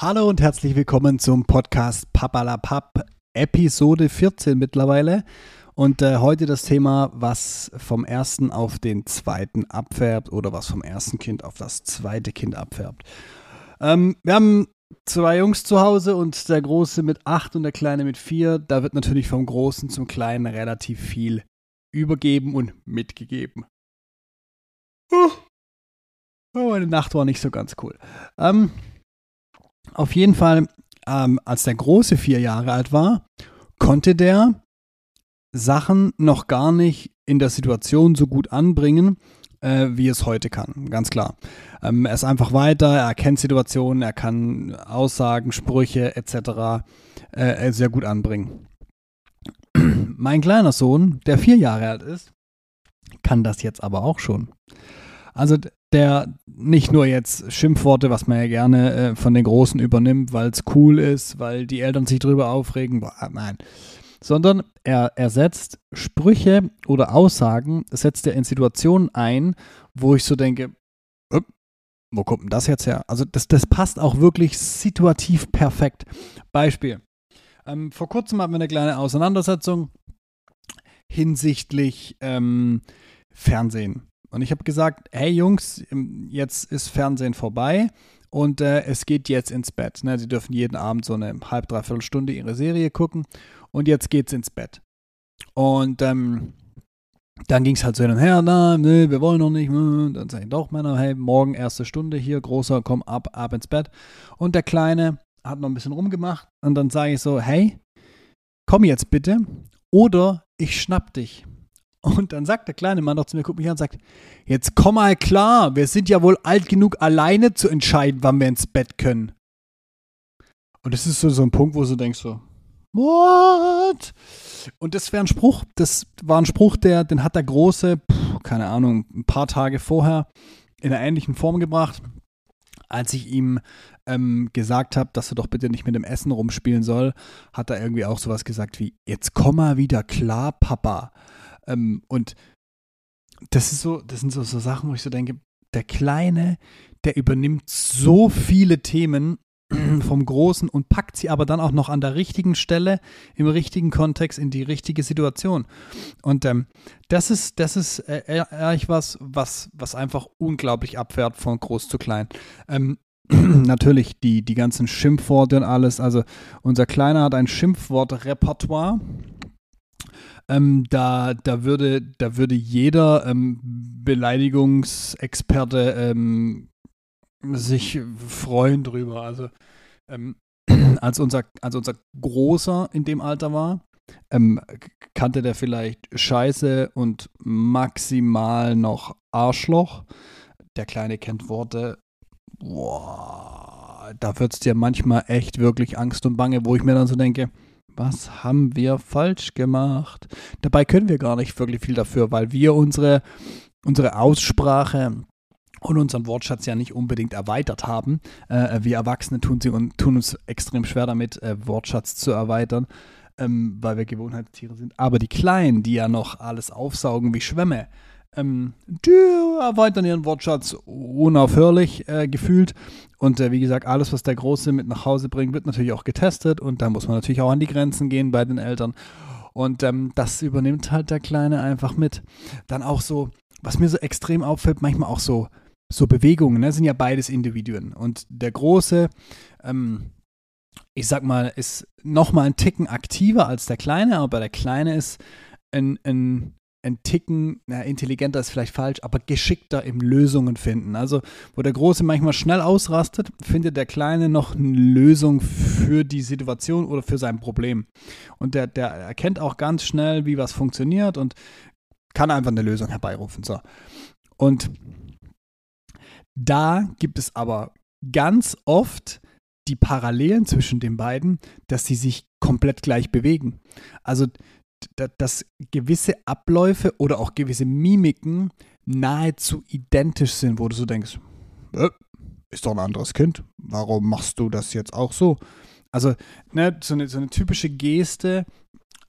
Hallo und herzlich willkommen zum Podcast Papalapap, Episode 14 mittlerweile. Und äh, heute das Thema, was vom ersten auf den zweiten abfärbt oder was vom ersten Kind auf das zweite Kind abfärbt. Ähm, wir haben zwei Jungs zu Hause und der Große mit acht und der Kleine mit vier. Da wird natürlich vom Großen zum Kleinen relativ viel übergeben und mitgegeben. Oh, meine Nacht war nicht so ganz cool. Ähm, auf jeden Fall, ähm, als der Große vier Jahre alt war, konnte der Sachen noch gar nicht in der Situation so gut anbringen, äh, wie es heute kann. Ganz klar. Ähm, er ist einfach weiter, er kennt Situationen, er kann Aussagen, Sprüche etc. Äh, sehr gut anbringen. mein kleiner Sohn, der vier Jahre alt ist, kann das jetzt aber auch schon. Also der nicht nur jetzt Schimpfworte, was man ja gerne äh, von den Großen übernimmt, weil es cool ist, weil die Eltern sich drüber aufregen, boah, nein, sondern er ersetzt Sprüche oder Aussagen, setzt er in Situationen ein, wo ich so denke, wo kommt denn das jetzt her? Also das, das passt auch wirklich situativ perfekt. Beispiel. Ähm, vor kurzem hatten wir eine kleine Auseinandersetzung hinsichtlich ähm, Fernsehen. Und ich habe gesagt, hey Jungs, ähm, jetzt ist Fernsehen vorbei und äh, es geht jetzt ins Bett. Ne? Sie dürfen jeden Abend so eine halb, dreiviertel Stunde ihre Serie gucken und jetzt geht's ins Bett. Und ähm, dann ging es halt so hin und her, na, ne, wir wollen noch nicht. Ne. Dann ich doch, Männer, hey, morgen erste Stunde hier, großer, komm ab, ab ins Bett. Und der Kleine hat noch ein bisschen rumgemacht und dann sage ich so, hey, komm jetzt bitte oder ich schnapp dich. Und dann sagt der kleine Mann noch zu mir, guckt mich an und sagt, jetzt komm mal klar, wir sind ja wohl alt genug, alleine zu entscheiden, wann wir ins Bett können. Und das ist so, so ein Punkt, wo du denkst so, what? Und das wäre ein Spruch, das war ein Spruch, der, den hat der Große, pff, keine Ahnung, ein paar Tage vorher in einer ähnlichen Form gebracht, als ich ihm ähm, gesagt habe, dass er doch bitte nicht mit dem Essen rumspielen soll, hat er irgendwie auch sowas gesagt wie, jetzt komm mal wieder klar, Papa. Ähm, und das ist so, das sind so, so Sachen, wo ich so denke, der Kleine, der übernimmt so viele Themen vom Großen und packt sie aber dann auch noch an der richtigen Stelle, im richtigen Kontext, in die richtige Situation. Und ähm, das ist, das ist äh, ehrlich was, was, was einfach unglaublich abfährt von groß zu klein. Ähm, natürlich die, die ganzen Schimpfworte und alles. Also unser Kleiner hat ein Schimpfwortrepertoire. Ähm, da, da, würde, da würde jeder ähm, Beleidigungsexperte ähm, sich freuen drüber. Also ähm, als, unser, als unser Großer in dem Alter war, ähm, kannte der vielleicht Scheiße und maximal noch Arschloch. Der Kleine kennt Worte, boah, da wird es dir manchmal echt wirklich Angst und Bange, wo ich mir dann so denke, was haben wir falsch gemacht? Dabei können wir gar nicht wirklich viel dafür, weil wir unsere, unsere Aussprache und unseren Wortschatz ja nicht unbedingt erweitert haben. Äh, wir Erwachsene tun, sie tun uns extrem schwer damit, äh, Wortschatz zu erweitern, ähm, weil wir Gewohnheitstiere sind. Aber die Kleinen, die ja noch alles aufsaugen wie Schwämme, ähm, die erweitern ihren Wortschatz unaufhörlich äh, gefühlt. Und äh, wie gesagt, alles, was der Große mit nach Hause bringt, wird natürlich auch getestet. Und da muss man natürlich auch an die Grenzen gehen bei den Eltern. Und ähm, das übernimmt halt der Kleine einfach mit. Dann auch so, was mir so extrem auffällt, manchmal auch so, so Bewegungen, ne, sind ja beides Individuen. Und der Große, ähm, ich sag mal, ist nochmal ein Ticken aktiver als der Kleine, aber der Kleine ist ein, ein ein Ticken, na, intelligenter ist vielleicht falsch, aber geschickter im Lösungen finden. Also, wo der Große manchmal schnell ausrastet, findet der Kleine noch eine Lösung für die Situation oder für sein Problem. Und der, der erkennt auch ganz schnell, wie was funktioniert und kann einfach eine Lösung herbeirufen. So. Und da gibt es aber ganz oft die Parallelen zwischen den beiden, dass sie sich komplett gleich bewegen. Also dass gewisse Abläufe oder auch gewisse Mimiken nahezu identisch sind, wo du so denkst, äh, ist doch ein anderes Kind, warum machst du das jetzt auch so? Also, ne, so, eine, so eine typische Geste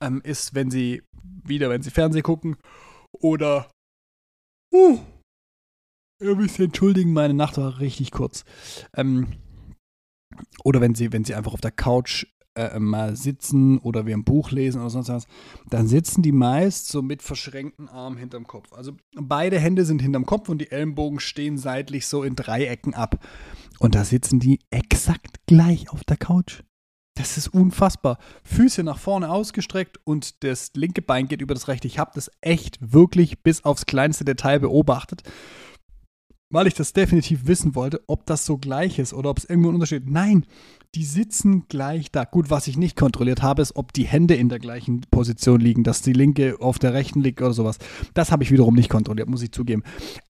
ähm, ist, wenn sie wieder, wenn sie Fernsehen gucken oder uh, ihr müsst entschuldigen, meine Nacht war richtig kurz. Ähm, oder wenn sie, wenn sie einfach auf der Couch äh, mal sitzen oder wir ein Buch lesen oder sonst was, dann sitzen die meist so mit verschränkten Armen hinterm Kopf. Also beide Hände sind hinterm Kopf und die Ellenbogen stehen seitlich so in Dreiecken ab. Und da sitzen die exakt gleich auf der Couch. Das ist unfassbar. Füße nach vorne ausgestreckt und das linke Bein geht über das rechte. Ich habe das echt wirklich bis aufs kleinste Detail beobachtet weil ich das definitiv wissen wollte, ob das so gleich ist oder ob es irgendwo einen Unterschied Nein, die sitzen gleich da. Gut, was ich nicht kontrolliert habe, ist, ob die Hände in der gleichen Position liegen, dass die linke auf der rechten liegt oder sowas. Das habe ich wiederum nicht kontrolliert, muss ich zugeben.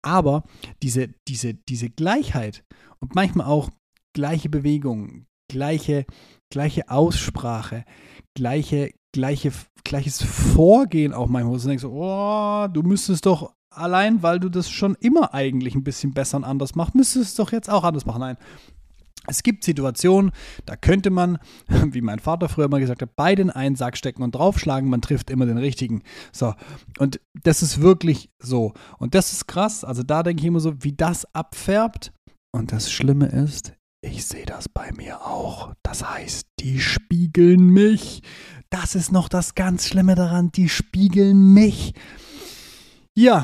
Aber diese, diese, diese Gleichheit und manchmal auch gleiche Bewegung, gleiche, gleiche Aussprache, gleiche, gleiche, gleiches Vorgehen auch manchmal, du denkst, oh, du müsstest doch allein, weil du das schon immer eigentlich ein bisschen besser und anders machst, müsstest du es doch jetzt auch anders machen. Nein. Es gibt Situationen, da könnte man, wie mein Vater früher mal gesagt hat, beide in einen Sack stecken und draufschlagen, man trifft immer den richtigen. So, und das ist wirklich so. Und das ist krass. Also da denke ich immer so, wie das abfärbt. Und das Schlimme ist, ich sehe das bei mir auch. Das heißt, die spiegeln mich. Das ist noch das ganz Schlimme daran, die spiegeln mich. Ja,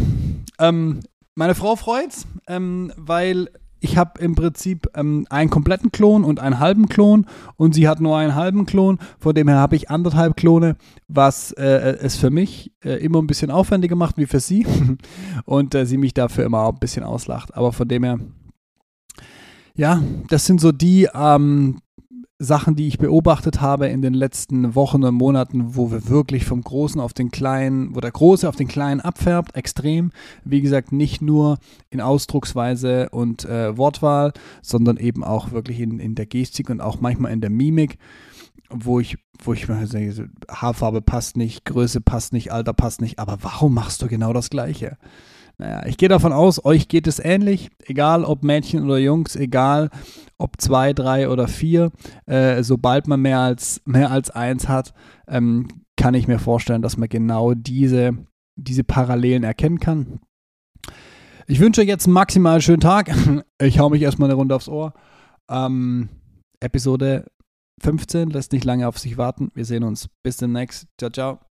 ähm, meine Frau freut's, ähm, weil ich habe im Prinzip ähm, einen kompletten Klon und einen halben Klon und sie hat nur einen halben Klon. Von dem her habe ich anderthalb Klone, was äh, es für mich äh, immer ein bisschen aufwendiger macht wie für sie und äh, sie mich dafür immer auch ein bisschen auslacht. Aber von dem her, ja, das sind so die ähm, Sachen, die ich beobachtet habe in den letzten Wochen und Monaten, wo wir wirklich vom Großen auf den Kleinen, wo der Große auf den Kleinen abfärbt, extrem. Wie gesagt, nicht nur in Ausdrucksweise und äh, Wortwahl, sondern eben auch wirklich in, in der Gestik und auch manchmal in der Mimik, wo ich, wo ich mir sage, Haarfarbe passt nicht, Größe passt nicht, Alter passt nicht, aber warum machst du genau das Gleiche? Naja, ich gehe davon aus, euch geht es ähnlich, egal ob Mädchen oder Jungs, egal ob zwei, drei oder vier. Äh, sobald man mehr als, mehr als eins hat, ähm, kann ich mir vorstellen, dass man genau diese, diese Parallelen erkennen kann. Ich wünsche euch jetzt einen maximal schönen Tag. Ich hau mich erstmal eine Runde aufs Ohr. Ähm, Episode 15 lässt nicht lange auf sich warten. Wir sehen uns. Bis demnächst. Ciao, ciao.